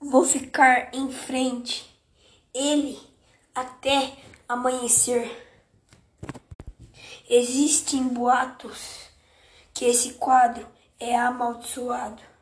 Vou ficar em frente, ele até amanhecer. Existem boatos que esse quadro é amaldiçoado.